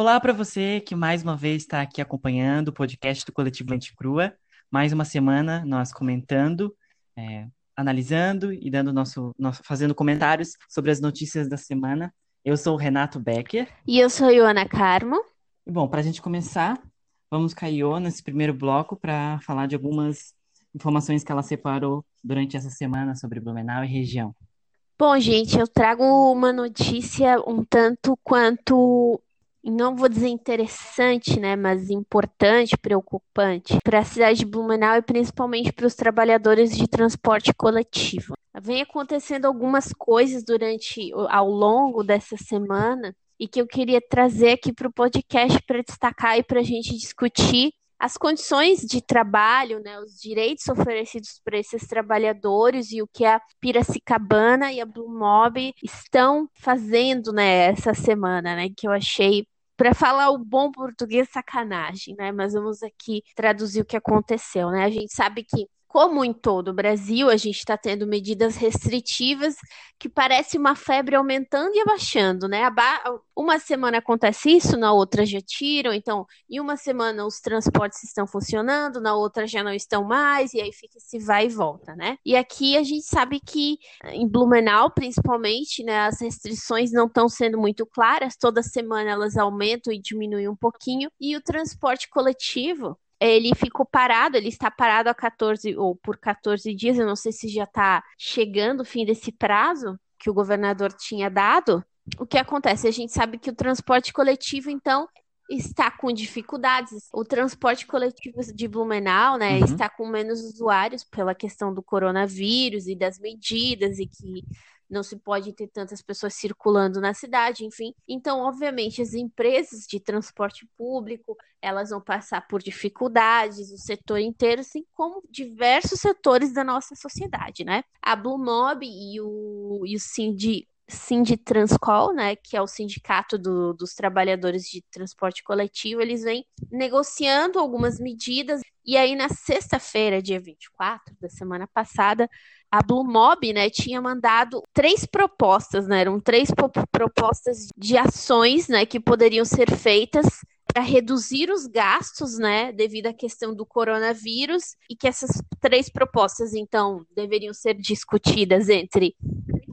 Olá para você que mais uma vez está aqui acompanhando o podcast do Coletivo Lente Crua. Mais uma semana nós comentando, é, analisando e dando nosso, nosso, fazendo comentários sobre as notícias da semana. Eu sou o Renato Becker. E eu sou a Ioana Carmo. E, bom, para a gente começar, vamos com a Io nesse primeiro bloco para falar de algumas informações que ela separou durante essa semana sobre Blumenau e região. Bom, gente, eu trago uma notícia um tanto quanto não vou dizer interessante, né, mas importante, preocupante para a cidade de Blumenau e principalmente para os trabalhadores de transporte coletivo. Vem acontecendo algumas coisas durante ao longo dessa semana e que eu queria trazer aqui para o podcast para destacar e para a gente discutir as condições de trabalho, né, os direitos oferecidos para esses trabalhadores e o que a Piracicabana e a Blue Mob estão fazendo, né, essa semana, né, que eu achei para falar o bom português sacanagem, né? Mas vamos aqui traduzir o que aconteceu, né? A gente sabe que como em todo o Brasil, a gente está tendo medidas restritivas que parece uma febre aumentando e abaixando, né? Uma semana acontece isso, na outra já tiram, então, em uma semana os transportes estão funcionando, na outra já não estão mais, e aí fica esse vai e volta, né? E aqui a gente sabe que em Blumenau, principalmente, né, as restrições não estão sendo muito claras, toda semana elas aumentam e diminuem um pouquinho, e o transporte coletivo ele ficou parado, ele está parado há 14 ou por 14 dias, eu não sei se já está chegando o fim desse prazo que o governador tinha dado. O que acontece? A gente sabe que o transporte coletivo, então, está com dificuldades. O transporte coletivo de Blumenau, né, uhum. está com menos usuários pela questão do coronavírus e das medidas e que não se pode ter tantas pessoas circulando na cidade, enfim. Então, obviamente, as empresas de transporte público, elas vão passar por dificuldades, o setor inteiro, assim como diversos setores da nossa sociedade, né? A Blue Mob e o, e o Cindy Sindtranscol, né, que é o sindicato do, dos trabalhadores de transporte coletivo, eles vêm negociando algumas medidas. E aí, na sexta-feira, dia 24 da semana passada, a Blue Mob, né, tinha mandado três propostas, né, eram três propostas de ações, né, que poderiam ser feitas para reduzir os gastos, né, devido à questão do coronavírus, e que essas três propostas, então, deveriam ser discutidas entre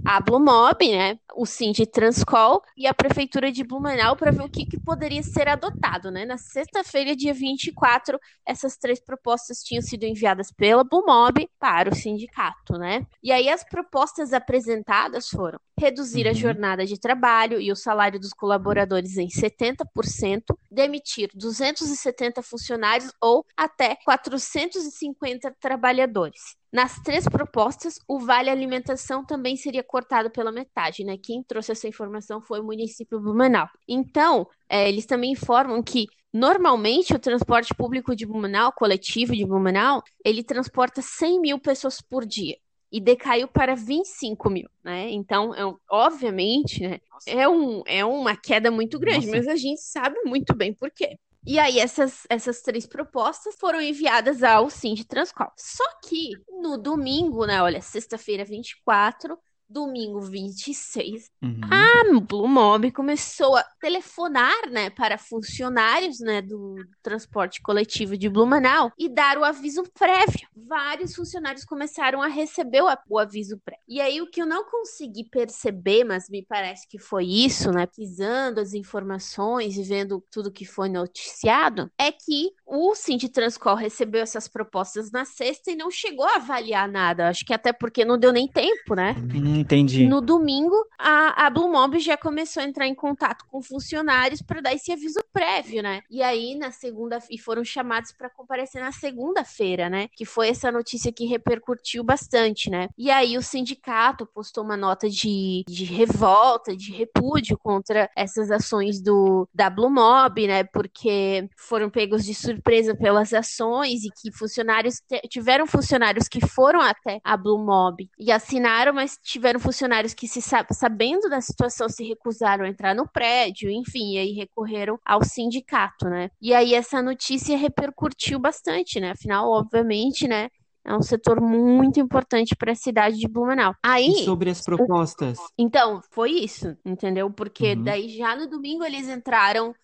a Blumob, né, o Cindy Transcol e a Prefeitura de Blumenau para ver o que, que, poderia ser adotado. Né? Na sexta-feira, dia 24, essas três propostas tinham sido enviadas pela Blumob para o sindicato. Né? E aí as propostas apresentadas foram reduzir uhum. a jornada de trabalho e o salário dos colaboradores em 70%, demitir 270 funcionários ou até 450 trabalhadores. Nas três propostas, o vale alimentação também seria cortado pela metade, né? Quem trouxe essa informação foi o município Blumenau. Então, é, eles também informam que Normalmente, o transporte público de Blumenau, coletivo de Blumenau, ele transporta 100 mil pessoas por dia e decaiu para 25 mil, né? Então, é, obviamente, né, é, um, é uma queda muito grande, Nossa. mas a gente sabe muito bem por quê. E aí, essas, essas três propostas foram enviadas ao Sim de Transcol. Só que no domingo, né? Olha, sexta-feira 24, domingo 26, uhum. a Blue Mob começou a telefonar, né, para funcionários, né, do transporte coletivo de Blumenau e dar o aviso prévio. Vários funcionários começaram a receber o, o aviso prévio. E aí o que eu não consegui perceber, mas me parece que foi isso, né, pisando as informações e vendo tudo que foi noticiado, é que o Transcol recebeu essas propostas na sexta e não chegou a avaliar nada. Acho que até porque não deu nem tempo, né? Uhum. Entendi. No domingo, a, a Blue Mob já começou a entrar em contato com funcionários para dar esse aviso prévio, né? E aí, na segunda, e foram chamados para comparecer na segunda-feira, né? Que foi essa notícia que repercutiu bastante, né? E aí, o sindicato postou uma nota de, de revolta, de repúdio contra essas ações do da Blue Mob, né? Porque foram pegos de surpresa pelas ações e que funcionários tiveram funcionários que foram até a Blue Mob e assinaram, mas tiveram tiveram funcionários que, se sabendo da situação, se recusaram a entrar no prédio, enfim, e aí recorreram ao sindicato, né? E aí essa notícia repercutiu bastante, né? Afinal, obviamente, né? É um setor muito importante para a cidade de Blumenau. Aí, e sobre as propostas? Então, foi isso, entendeu? Porque uhum. daí já no domingo eles entraram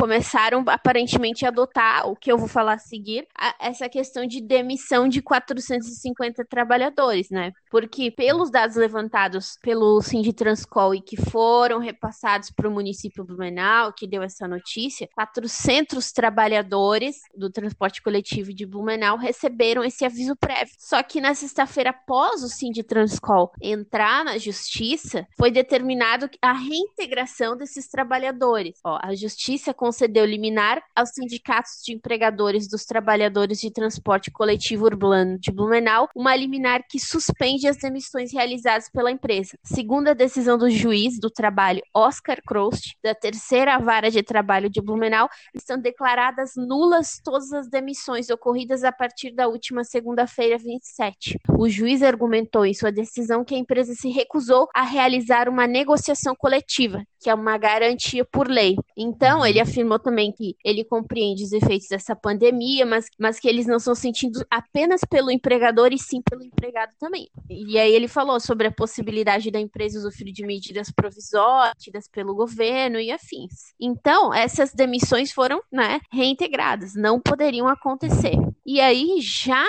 começaram aparentemente a adotar o que eu vou falar a seguir, a, essa questão de demissão de 450 trabalhadores, né? Porque pelos dados levantados pelo Sinditranscol e que foram repassados para o município Blumenau, que deu essa notícia, 400 trabalhadores do transporte coletivo de Blumenau receberam esse aviso prévio. Só que na sexta-feira, após o Sinditranscol entrar na justiça, foi determinado a reintegração desses trabalhadores. Ó, a justiça concedeu liminar aos sindicatos de empregadores dos trabalhadores de transporte coletivo urbano de Blumenau, uma liminar que suspende as demissões realizadas pela empresa. Segundo a decisão do juiz do trabalho Oscar Krost, da terceira vara de trabalho de Blumenau, estão declaradas nulas todas as demissões ocorridas a partir da última segunda-feira, 27. O juiz argumentou em sua decisão que a empresa se recusou a realizar uma negociação coletiva, que é uma garantia por lei. Então, ele afirmou também que ele compreende os efeitos dessa pandemia, mas, mas que eles não são sentidos apenas pelo empregador e sim pelo empregado também. E aí ele falou sobre a possibilidade da empresa usufruir de medidas provisórias pelo governo e afins. Então, essas demissões foram né, reintegradas, não poderiam acontecer. E aí já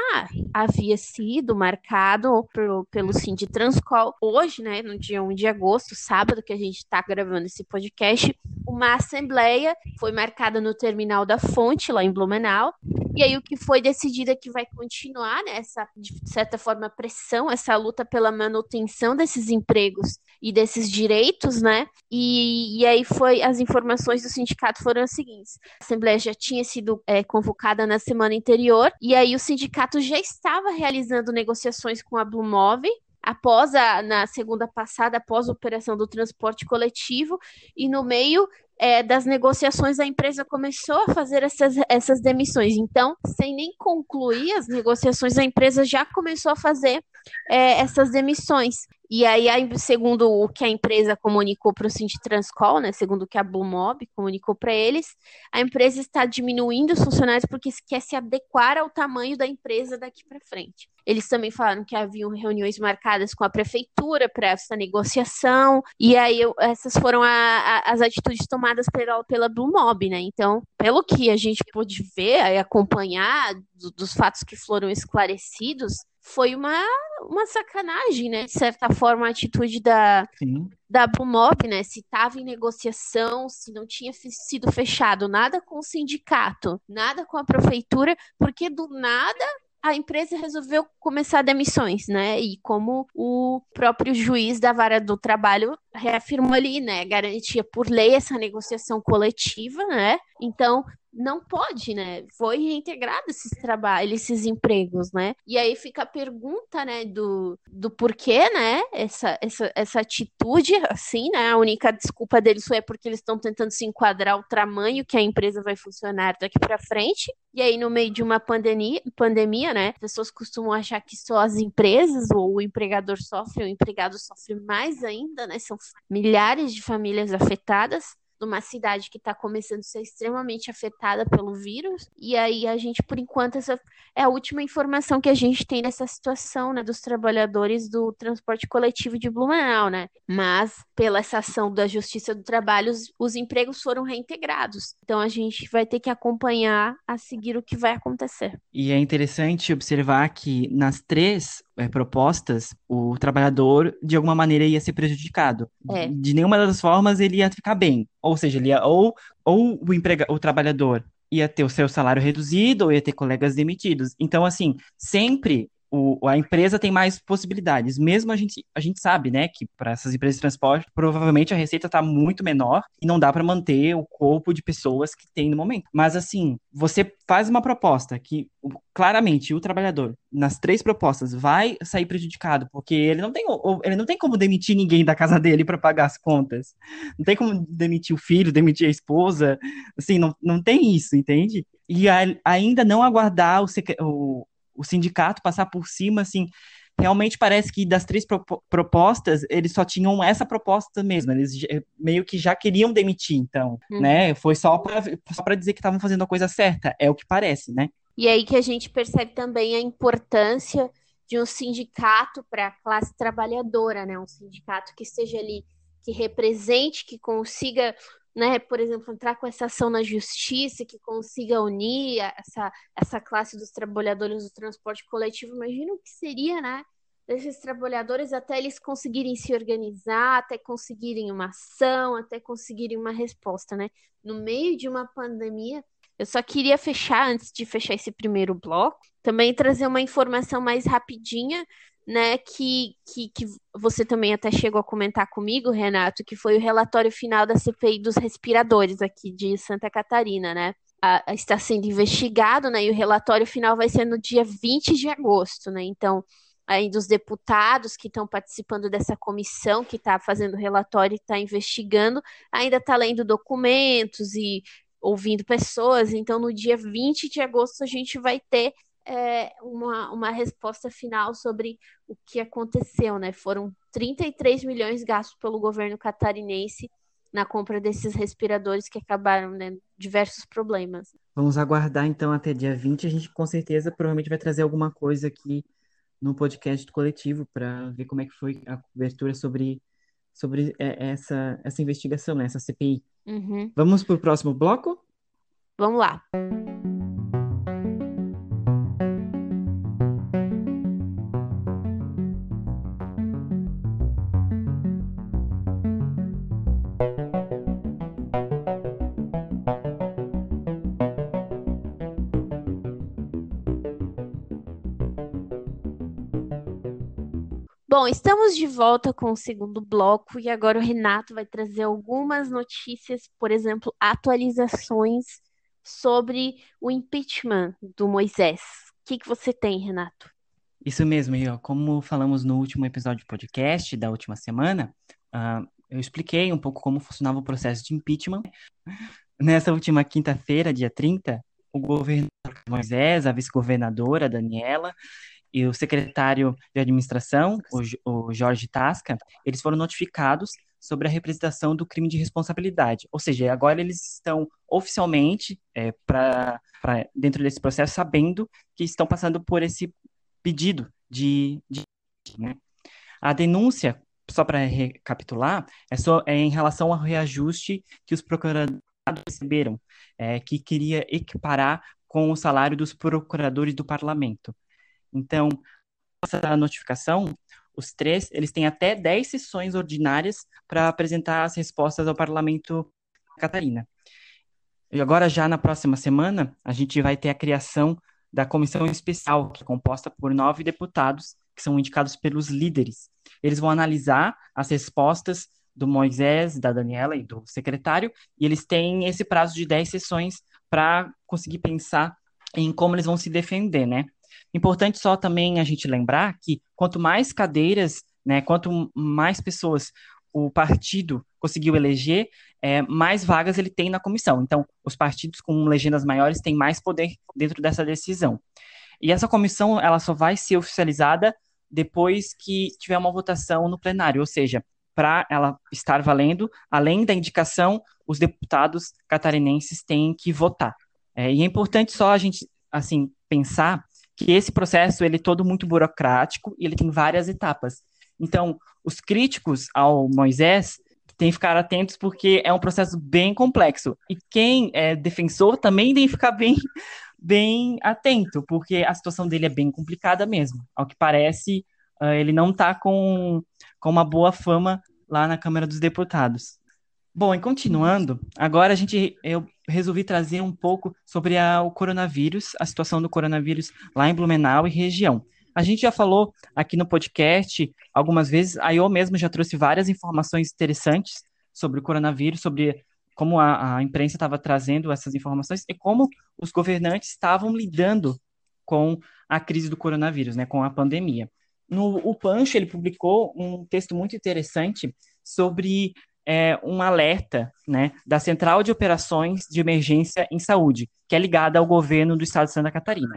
havia sido marcado pelo, pelo Transcol hoje, né, no dia 1 de agosto, sábado, que a gente está gravando esse podcast, uma assembleia foi marcada no terminal da Fonte, lá em Blumenau. E aí o que foi decidido é que vai continuar né, essa, de certa forma, pressão, essa luta pela manutenção desses empregos e desses direitos, né? E, e aí foi as informações do sindicato foram as seguintes: a assembleia já tinha sido é, convocada na semana anterior e aí o sindicato já estava realizando negociações com a Blumov após a na segunda passada, após a operação do transporte coletivo, e no meio é, das negociações a empresa começou a fazer essas, essas demissões. Então, sem nem concluir as negociações, a empresa já começou a fazer é, essas demissões. E aí, segundo o que a empresa comunicou para o Sinditranscol, né, segundo o que a Blumob comunicou para eles, a empresa está diminuindo os funcionários porque quer se adequar ao tamanho da empresa daqui para frente. Eles também falaram que haviam reuniões marcadas com a prefeitura para essa negociação, e aí essas foram a, a, as atitudes tomadas pela, pela Blumob, né? Então, pelo que a gente pôde ver e acompanhar do, dos fatos que foram esclarecidos, foi uma, uma sacanagem, né? De certa forma, a atitude da, Sim. da Bumop, né? Se estava em negociação, se não tinha sido fechado nada com o sindicato, nada com a prefeitura, porque do nada a empresa resolveu começar demissões, né? E como o próprio juiz da vara do trabalho reafirmou ali, né? Garantia por lei essa negociação coletiva, né? Então, não pode, né? Foi reintegrado esses trabalhos, esses empregos, né? E aí fica a pergunta, né, do, do porquê, né? Essa, essa, essa atitude, assim, né? A única desculpa deles foi porque eles estão tentando se enquadrar o tamanho que a empresa vai funcionar daqui para frente. E aí, no meio de uma pandemia, pandemia, né? Pessoas costumam achar que só as empresas ou o empregador sofre, o empregado sofre mais ainda, né? São milhares de famílias afetadas numa cidade que está começando a ser extremamente afetada pelo vírus. E aí a gente, por enquanto, essa é a última informação que a gente tem nessa situação, né, dos trabalhadores do transporte coletivo de Blumenau, né? Mas pela essa ação da Justiça do Trabalho, os, os empregos foram reintegrados. Então a gente vai ter que acompanhar a seguir o que vai acontecer. E é interessante observar que nas três é, propostas, o trabalhador de alguma maneira ia ser prejudicado. É. De nenhuma das formas ele ia ficar bem. Ou seja, ele ia, ou, ou o, emprega, o trabalhador ia ter o seu salário reduzido ou ia ter colegas demitidos. Então, assim, sempre o, a empresa tem mais possibilidades. Mesmo a gente, a gente sabe, né, que para essas empresas de transporte, provavelmente a receita está muito menor e não dá para manter o corpo de pessoas que tem no momento. Mas, assim, você faz uma proposta que claramente o trabalhador, nas três propostas, vai sair prejudicado, porque ele não tem, ele não tem como demitir ninguém da casa dele para pagar as contas. Não tem como demitir o filho, demitir a esposa. Assim, não, não tem isso, entende? E a, ainda não aguardar o, o o sindicato passar por cima, assim, realmente parece que das três pro propostas, eles só tinham essa proposta mesmo, eles meio que já queriam demitir, então, uhum. né? Foi só para dizer que estavam fazendo a coisa certa, é o que parece, né? E aí que a gente percebe também a importância de um sindicato para a classe trabalhadora, né? Um sindicato que esteja ali, que represente, que consiga né, por exemplo, entrar com essa ação na justiça que consiga unir essa, essa classe dos trabalhadores do transporte coletivo, imagina o que seria, né, desses trabalhadores até eles conseguirem se organizar, até conseguirem uma ação, até conseguirem uma resposta, né? No meio de uma pandemia, eu só queria fechar, antes de fechar esse primeiro bloco, também trazer uma informação mais rapidinha né, que, que, que você também até chegou a comentar comigo, Renato, que foi o relatório final da CPI dos respiradores aqui de Santa Catarina, né? A, a, está sendo investigado, né? E o relatório final vai ser no dia 20 de agosto, né? Então, ainda os deputados que estão participando dessa comissão que está fazendo relatório e está investigando, ainda está lendo documentos e ouvindo pessoas. Então, no dia 20 de agosto, a gente vai ter é, uma, uma resposta final sobre o que aconteceu, né? Foram 33 milhões gastos pelo governo catarinense na compra desses respiradores que acabaram, né, diversos problemas. Vamos aguardar então até dia 20, a gente com certeza provavelmente vai trazer alguma coisa aqui no podcast do coletivo para ver como é que foi a cobertura sobre, sobre é, essa, essa investigação, né, essa CPI. Uhum. Vamos para o próximo bloco? Vamos lá. Bom, estamos de volta com o segundo bloco e agora o Renato vai trazer algumas notícias, por exemplo, atualizações sobre o impeachment do Moisés. O que que você tem, Renato? Isso mesmo, ó, como falamos no último episódio do podcast da última semana, uh, eu expliquei um pouco como funcionava o processo de impeachment. Nessa última quinta-feira, dia 30, o governador Moisés, a vice-governadora Daniela e o secretário de administração, o, o Jorge Tasca, eles foram notificados sobre a representação do crime de responsabilidade. Ou seja, agora eles estão oficialmente é, para dentro desse processo sabendo que estão passando por esse pedido de, de né? a denúncia só para recapitular é só é em relação ao reajuste que os procuradores receberam, é, que queria equiparar com o salário dos procuradores do parlamento. Então, essa notificação, os três, eles têm até 10 sessões ordinárias para apresentar as respostas ao Parlamento Catarina. E agora, já na próxima semana, a gente vai ter a criação da comissão especial, que é composta por nove deputados, que são indicados pelos líderes. Eles vão analisar as respostas do Moisés, da Daniela e do secretário, e eles têm esse prazo de 10 sessões para conseguir pensar em como eles vão se defender, né? Importante só também a gente lembrar que quanto mais cadeiras, né, quanto mais pessoas o partido conseguiu eleger, é, mais vagas ele tem na comissão. Então, os partidos com legendas maiores têm mais poder dentro dessa decisão. E essa comissão, ela só vai ser oficializada depois que tiver uma votação no plenário, ou seja, para ela estar valendo, além da indicação, os deputados catarinenses têm que votar. É, e é importante só a gente, assim, pensar que esse processo ele é todo muito burocrático e ele tem várias etapas. Então, os críticos ao Moisés têm que ficar atentos porque é um processo bem complexo. E quem é defensor também tem que ficar bem, bem atento, porque a situação dele é bem complicada mesmo. Ao que parece, uh, ele não está com, com uma boa fama lá na Câmara dos Deputados. Bom, e continuando, agora a gente eu resolvi trazer um pouco sobre a, o coronavírus, a situação do coronavírus lá em Blumenau e região. A gente já falou aqui no podcast algumas vezes, a IO mesmo já trouxe várias informações interessantes sobre o coronavírus, sobre como a, a imprensa estava trazendo essas informações e como os governantes estavam lidando com a crise do coronavírus, né, com a pandemia. No o Pancho ele publicou um texto muito interessante sobre é, um alerta né, da Central de Operações de Emergência em Saúde, que é ligada ao governo do estado de Santa Catarina.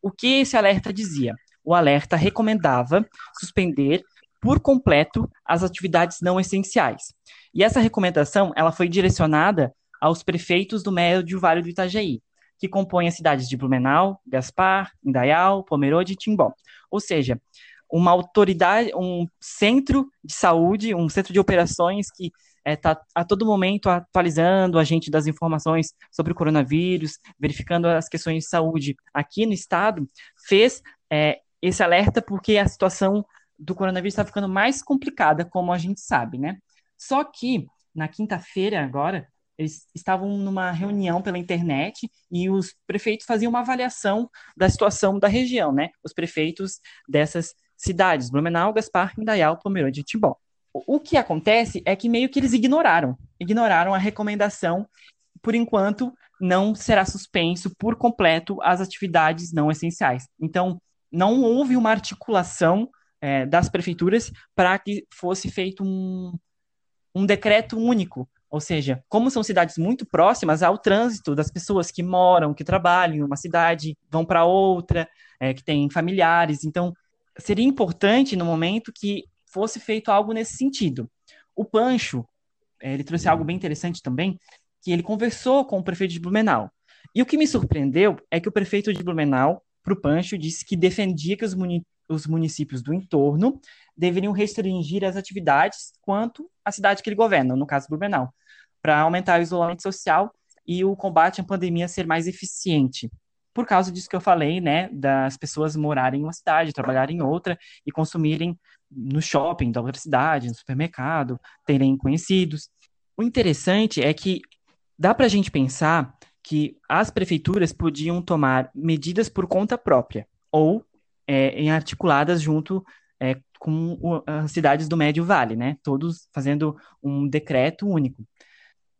O que esse alerta dizia? O alerta recomendava suspender por completo as atividades não essenciais. E essa recomendação ela foi direcionada aos prefeitos do médio Vale do Itajaí, que compõem as cidades de Blumenau, Gaspar, Indaial, Pomerode e Timbó. Ou seja, uma autoridade, um centro de saúde, um centro de operações que está é, a todo momento atualizando a gente das informações sobre o coronavírus, verificando as questões de saúde aqui no estado, fez é, esse alerta porque a situação do coronavírus está ficando mais complicada, como a gente sabe, né? Só que na quinta-feira agora eles estavam numa reunião pela internet e os prefeitos faziam uma avaliação da situação da região, né? Os prefeitos dessas cidades, Blumenau, Gaspar, Indaial, Pomerode e Timbó. O que acontece é que meio que eles ignoraram, ignoraram a recomendação, por enquanto não será suspenso por completo as atividades não essenciais. Então, não houve uma articulação é, das prefeituras para que fosse feito um, um decreto único ou seja, como são cidades muito próximas ao trânsito das pessoas que moram, que trabalham em uma cidade, vão para outra, é, que têm familiares. Então, seria importante no momento que fosse feito algo nesse sentido. O Pancho, é, ele trouxe algo bem interessante também, que ele conversou com o prefeito de Blumenau. E o que me surpreendeu é que o prefeito de Blumenau, para o Pancho, disse que defendia que os, muni os municípios do entorno deveriam restringir as atividades quanto à cidade que ele governa, no caso Blumenau, para aumentar o isolamento social e o combate à pandemia ser mais eficiente. Por causa disso que eu falei, né, das pessoas morarem em uma cidade, trabalharem em outra e consumirem no shopping da outra cidade, no supermercado, terem conhecidos. O interessante é que dá para a gente pensar que as prefeituras podiam tomar medidas por conta própria ou é, em articuladas junto é, com o, as cidades do Médio Vale, né? Todos fazendo um decreto único.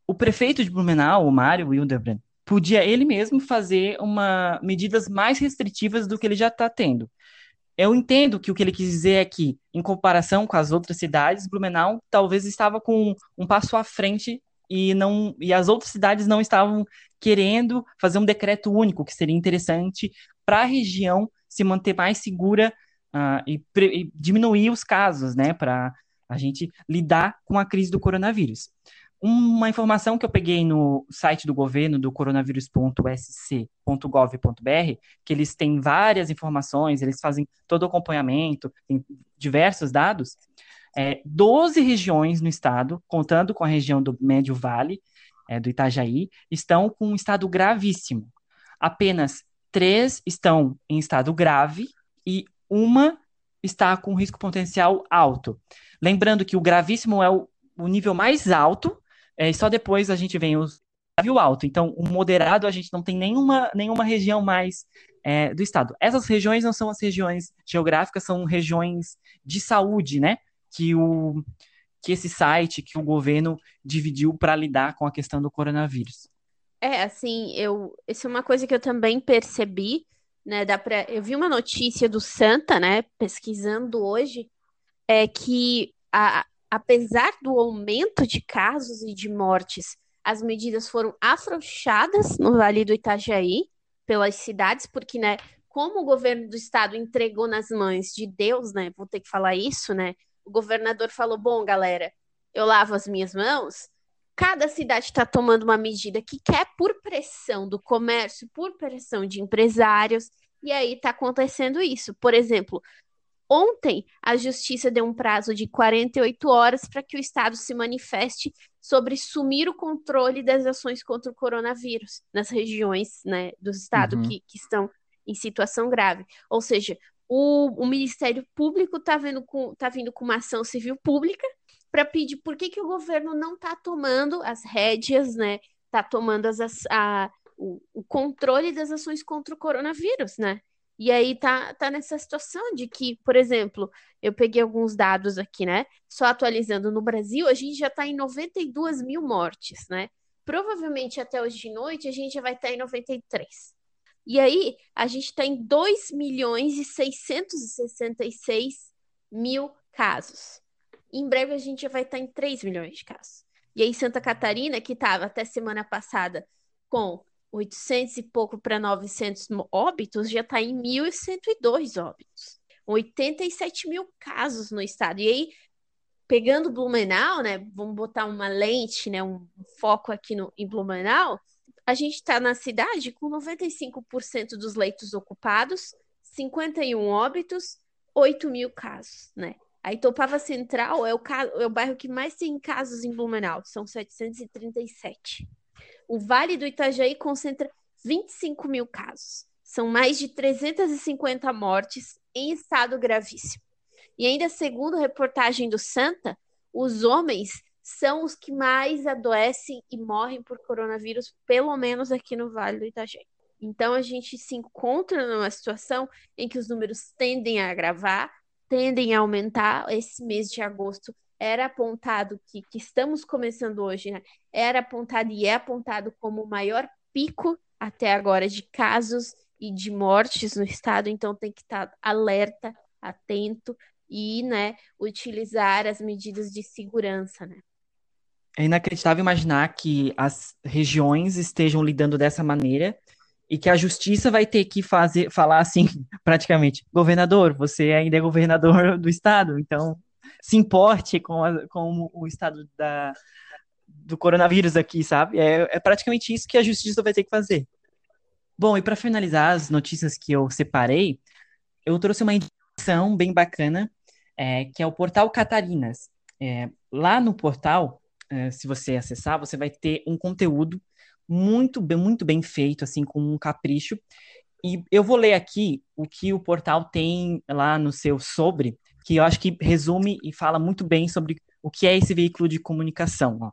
O prefeito de Blumenau, o Mário Wildebrand, podia ele mesmo fazer uma medidas mais restritivas do que ele já está tendo. Eu entendo que o que ele quis dizer é que, em comparação com as outras cidades, Blumenau talvez estava com um passo à frente e não e as outras cidades não estavam querendo fazer um decreto único, que seria interessante para a região se manter mais segura uh, e, e, diminuir os casos, né, para a gente lidar com a crise do coronavírus. Uma informação que eu peguei no site do governo, do coronavírus.sc.gov.br, que eles têm várias informações, eles fazem todo o acompanhamento, tem diversos dados. É, 12 regiões no estado, contando com a região do Médio Vale, é, do Itajaí, estão com um estado gravíssimo. Apenas três estão em estado grave e uma está com risco potencial alto. Lembrando que o gravíssimo é o, o nível mais alto, é, e só depois a gente vem os grave alto. Então, o moderado a gente não tem nenhuma, nenhuma região mais é, do estado. Essas regiões não são as regiões geográficas, são regiões de saúde, né? Que o que esse site, que o governo dividiu para lidar com a questão do coronavírus. É, assim, eu, isso é uma coisa que eu também percebi, né? Dá pra, eu vi uma notícia do Santa, né? Pesquisando hoje, é que a, apesar do aumento de casos e de mortes, as medidas foram afrouxadas no Vale do Itajaí pelas cidades, porque, né? Como o governo do estado entregou nas mãos de Deus, né? Vou ter que falar isso, né? O governador falou: bom, galera, eu lavo as minhas mãos cada cidade está tomando uma medida que quer por pressão do comércio, por pressão de empresários, e aí está acontecendo isso. Por exemplo, ontem a justiça deu um prazo de 48 horas para que o Estado se manifeste sobre sumir o controle das ações contra o coronavírus nas regiões né, do Estado uhum. que, que estão em situação grave. Ou seja, o, o Ministério Público está tá vindo com uma ação civil pública para pedir por que, que o governo não está tomando as rédeas, né? Está tomando as, a, o, o, controle das ações contra o coronavírus, né? E aí tá, tá nessa situação de que, por exemplo, eu peguei alguns dados aqui, né? Só atualizando no Brasil, a gente já está em 92 mil mortes, né? Provavelmente até hoje de noite a gente já vai estar tá em 93. E aí, a gente está em 2 milhões e 666 mil casos. Em breve a gente já vai estar em 3 milhões de casos. E aí Santa Catarina, que estava até semana passada com 800 e pouco para 900 óbitos, já está em 1.102 óbitos. 87 mil casos no estado. E aí, pegando Blumenau, né, vamos botar uma lente, né, um foco aqui no, em Blumenau, a gente está na cidade com 95% dos leitos ocupados, 51 óbitos, 8 mil casos, né? A Itopava Central é o, é o bairro que mais tem casos em Blumenau, são 737. O Vale do Itajaí concentra 25 mil casos. São mais de 350 mortes em estado gravíssimo. E ainda segundo reportagem do Santa, os homens são os que mais adoecem e morrem por coronavírus, pelo menos aqui no Vale do Itajaí. Então a gente se encontra numa situação em que os números tendem a agravar, tendem a aumentar. Esse mês de agosto era apontado que, que estamos começando hoje, né? Era apontado e é apontado como o maior pico até agora de casos e de mortes no estado, então tem que estar alerta, atento e, né, utilizar as medidas de segurança, né? É inacreditável imaginar que as regiões estejam lidando dessa maneira e que a justiça vai ter que fazer, falar assim, praticamente, governador, você ainda é governador do estado, então se importe com, a, com o estado da, do coronavírus aqui, sabe? É, é praticamente isso que a justiça vai ter que fazer. Bom, e para finalizar as notícias que eu separei, eu trouxe uma indicação bem bacana, é, que é o portal Catarinas. É, lá no portal, é, se você acessar, você vai ter um conteúdo muito muito bem feito, assim, com um capricho. E eu vou ler aqui o que o portal tem lá no seu sobre, que eu acho que resume e fala muito bem sobre o que é esse veículo de comunicação. Ó.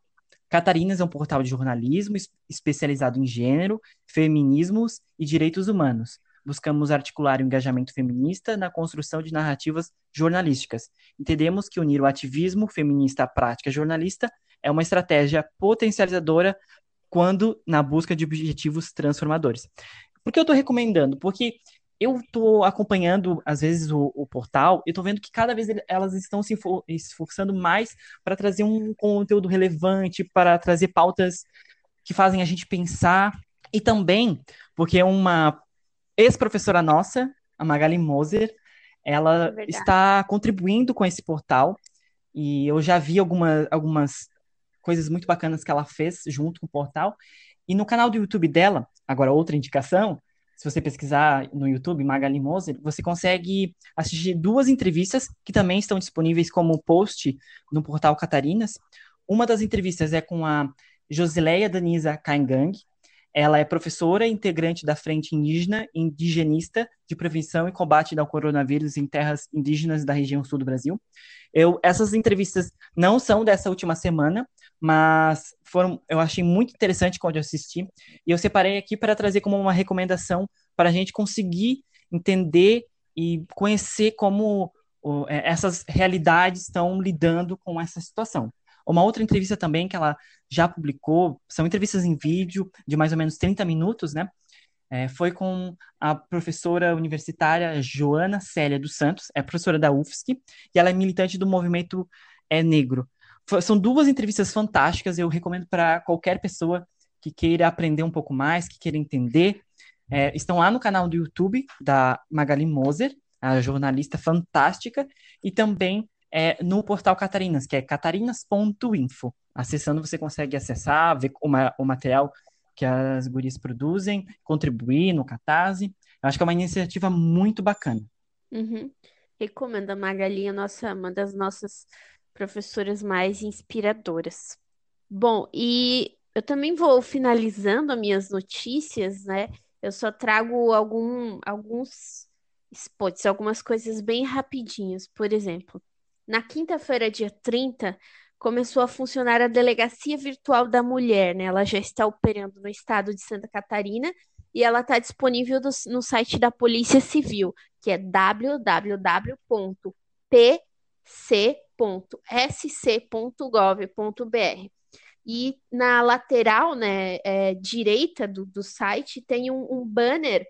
Catarinas é um portal de jornalismo especializado em gênero, feminismos e direitos humanos. Buscamos articular o engajamento feminista na construção de narrativas jornalísticas. Entendemos que unir o ativismo feminista à prática jornalista é uma estratégia potencializadora quando na busca de objetivos transformadores. Por que eu estou recomendando? Porque eu estou acompanhando, às vezes, o, o portal e estou vendo que cada vez elas estão se esforçando mais para trazer um conteúdo relevante, para trazer pautas que fazem a gente pensar. E também porque uma ex-professora nossa, a Magali Moser, ela é está contribuindo com esse portal. E eu já vi alguma, algumas coisas muito bacanas que ela fez junto com o portal. E no canal do YouTube dela, agora outra indicação, se você pesquisar no YouTube Magali Moser, você consegue assistir duas entrevistas que também estão disponíveis como post no portal Catarinas. Uma das entrevistas é com a Josileia Danisa Kaingang, ela é professora e integrante da Frente Indígena Indigenista de Prevenção e Combate ao Coronavírus em Terras Indígenas da região sul do Brasil. Eu, essas entrevistas não são dessa última semana, mas foram, eu achei muito interessante quando eu assisti, e eu separei aqui para trazer como uma recomendação para a gente conseguir entender e conhecer como é, essas realidades estão lidando com essa situação. Uma outra entrevista também que ela já publicou, são entrevistas em vídeo de mais ou menos 30 minutos, né? É, foi com a professora universitária Joana Célia dos Santos, é professora da UFSC, e ela é militante do movimento é negro. São duas entrevistas fantásticas, eu recomendo para qualquer pessoa que queira aprender um pouco mais, que queira entender. É, estão lá no canal do YouTube da Magali Moser, a jornalista fantástica, e também é, no portal Catarinas, que é catarinas.info. Acessando, você consegue acessar, ver o, material que as gurias produzem, contribuir no Catarse. Eu acho que é uma iniciativa muito bacana. Uhum. Recomendo a Magali, a nossa, uma das nossas professoras mais inspiradoras. Bom, e eu também vou finalizando as minhas notícias, né? Eu só trago algum, alguns spots, algumas coisas bem rapidinhas. Por exemplo, na quinta-feira, dia 30, começou a funcionar a Delegacia Virtual da Mulher, né? Ela já está operando no estado de Santa Catarina e ela está disponível no site da Polícia Civil, que é www.pc.sc.gov.br. E na lateral, né, é, direita do, do site, tem um, um banner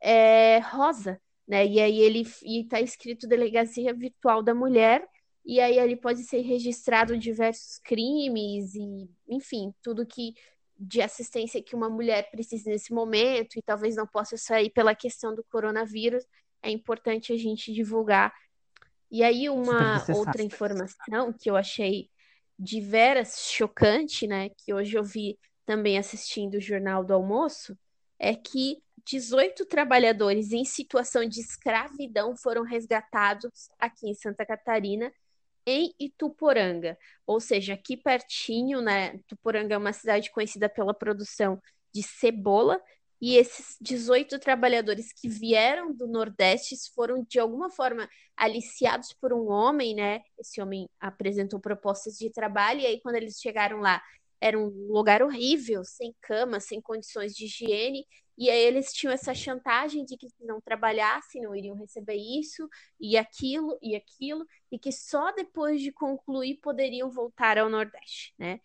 é, rosa, né? E aí ele está escrito Delegacia Virtual da Mulher e aí ali pode ser registrado diversos crimes e, enfim, tudo que de assistência que uma mulher precisa nesse momento e talvez não possa sair pela questão do coronavírus, é importante a gente divulgar. E aí uma outra informação que eu achei de veras chocante, né, que hoje eu vi também assistindo o Jornal do Almoço, é que 18 trabalhadores em situação de escravidão foram resgatados aqui em Santa Catarina em Ituporanga, ou seja, aqui pertinho, né? Ituporanga é uma cidade conhecida pela produção de cebola, e esses 18 trabalhadores que vieram do Nordeste foram, de alguma forma, aliciados por um homem, né? Esse homem apresentou propostas de trabalho, e aí, quando eles chegaram lá, era um lugar horrível, sem cama, sem condições de higiene, e aí eles tinham essa chantagem de que se não trabalhassem, não iriam receber isso, e aquilo, e aquilo, e que só depois de concluir poderiam voltar ao Nordeste, né?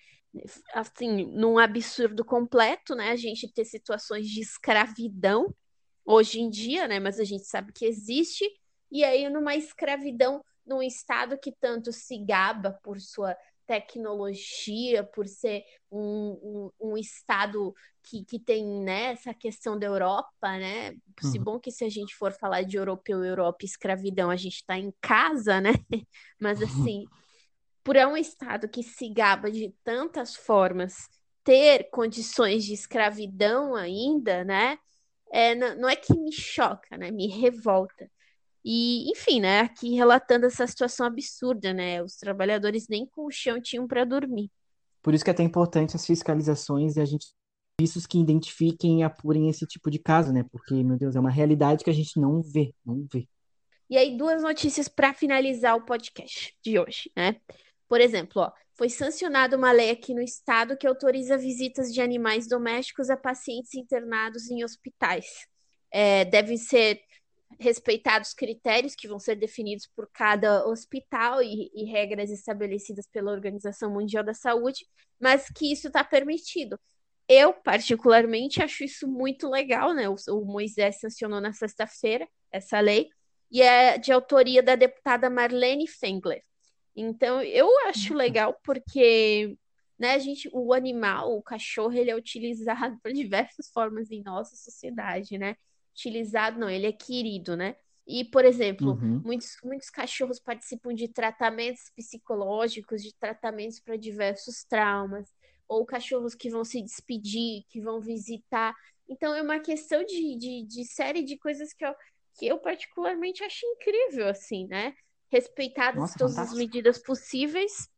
Assim, num absurdo completo, né? A gente ter situações de escravidão hoje em dia, né? Mas a gente sabe que existe, e aí numa escravidão num estado que tanto se gaba por sua tecnologia, por ser um, um, um estado que, que tem né, essa questão da Europa, né? Se uhum. bom que se a gente for falar de europeu, Europa, escravidão, a gente está em casa, né? Mas assim, por é um estado que se gaba de tantas formas ter condições de escravidão ainda, né? É, não, não é que me choca, né? Me revolta. E, enfim, né, aqui relatando essa situação absurda, né? Os trabalhadores nem com o chão tinham para dormir. Por isso que é até importante as fiscalizações e a gente serviços que identifiquem e apurem esse tipo de caso, né? Porque, meu Deus, é uma realidade que a gente não vê, não vê. E aí, duas notícias para finalizar o podcast de hoje, né? Por exemplo, ó, foi sancionada uma lei aqui no estado que autoriza visitas de animais domésticos a pacientes internados em hospitais. É, devem ser respeitados critérios que vão ser definidos por cada hospital e, e regras estabelecidas pela Organização Mundial da Saúde, mas que isso está permitido. Eu, particularmente, acho isso muito legal, né? O, o Moisés sancionou na sexta-feira essa lei, e é de autoria da deputada Marlene Fengler. Então, eu acho uhum. legal porque né, a gente, o animal, o cachorro, ele é utilizado por diversas formas em nossa sociedade, né? utilizado, não, ele é querido, né? E, por exemplo, uhum. muitos, muitos cachorros participam de tratamentos psicológicos, de tratamentos para diversos traumas, ou cachorros que vão se despedir, que vão visitar. Então, é uma questão de, de, de série de coisas que eu, que eu particularmente acho incrível, assim, né? Respeitadas Nossa, todas fantástico. as medidas possíveis.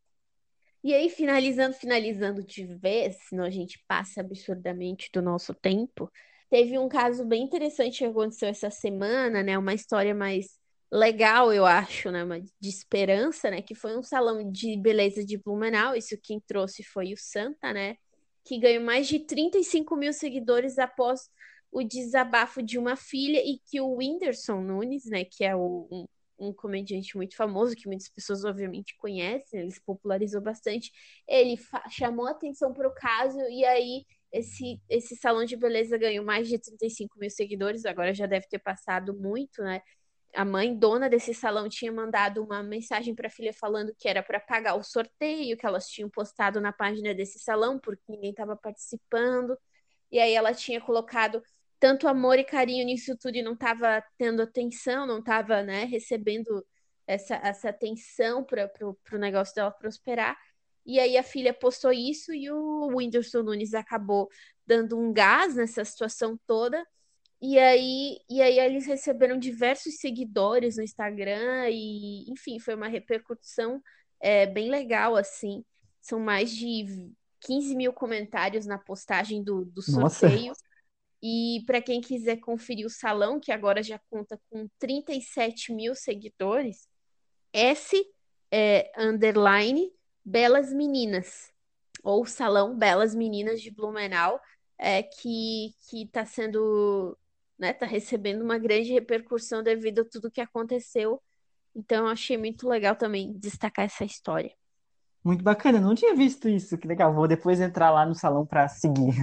E aí, finalizando, finalizando de vez, senão a gente passa absurdamente do nosso tempo. Teve um caso bem interessante que aconteceu essa semana, né? Uma história mais legal, eu acho, né? Uma de esperança, né? Que foi um salão de beleza de Blumenau. Isso quem trouxe foi o Santa, né? Que ganhou mais de 35 mil seguidores após o desabafo de uma filha e que o Whindersson Nunes, né? Que é o, um, um comediante muito famoso, que muitas pessoas obviamente conhecem, ele se popularizou bastante. Ele chamou atenção para o caso e aí esse, esse salão de beleza ganhou mais de 35 mil seguidores, agora já deve ter passado muito, né? A mãe dona desse salão tinha mandado uma mensagem para a filha falando que era para pagar o sorteio que elas tinham postado na página desse salão, porque ninguém estava participando. E aí ela tinha colocado tanto amor e carinho nisso tudo e não estava tendo atenção, não estava né, recebendo essa, essa atenção para o negócio dela prosperar. E aí a filha postou isso e o Whindersson Nunes acabou dando um gás nessa situação toda. E aí, e aí eles receberam diversos seguidores no Instagram e, enfim, foi uma repercussão é, bem legal, assim. São mais de 15 mil comentários na postagem do, do sorteio. Nossa. E para quem quiser conferir o salão, que agora já conta com 37 mil seguidores, S é, underline Belas Meninas, ou Salão Belas Meninas de Blumenau, é, que está sendo, né, está recebendo uma grande repercussão devido a tudo que aconteceu. Então, eu achei muito legal também destacar essa história. Muito bacana, não tinha visto isso, que legal. Vou depois entrar lá no salão para seguir.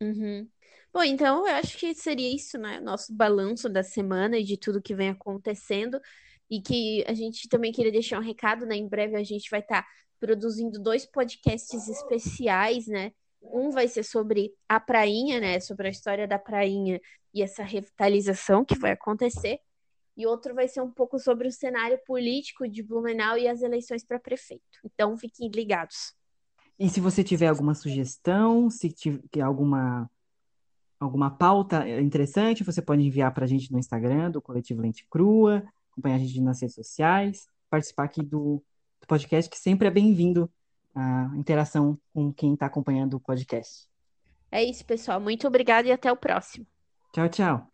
Uhum. Bom, então eu acho que seria isso, né? Nosso balanço da semana e de tudo que vem acontecendo. E que a gente também queria deixar um recado, né? Em breve a gente vai estar tá produzindo dois podcasts especiais, né? Um vai ser sobre a prainha, né? Sobre a história da prainha e essa revitalização que vai acontecer. E outro vai ser um pouco sobre o cenário político de Blumenau e as eleições para prefeito. Então fiquem ligados. E se você tiver alguma sugestão, se tiver alguma alguma pauta eh, interessante, você pode enviar para a gente no Instagram do Coletivo Lente Crua, acompanhar a gente nas redes sociais, participar aqui do, do podcast, que sempre é bem-vindo a interação com quem está acompanhando o podcast. É isso, pessoal. Muito obrigada e até o próximo. Tchau, tchau.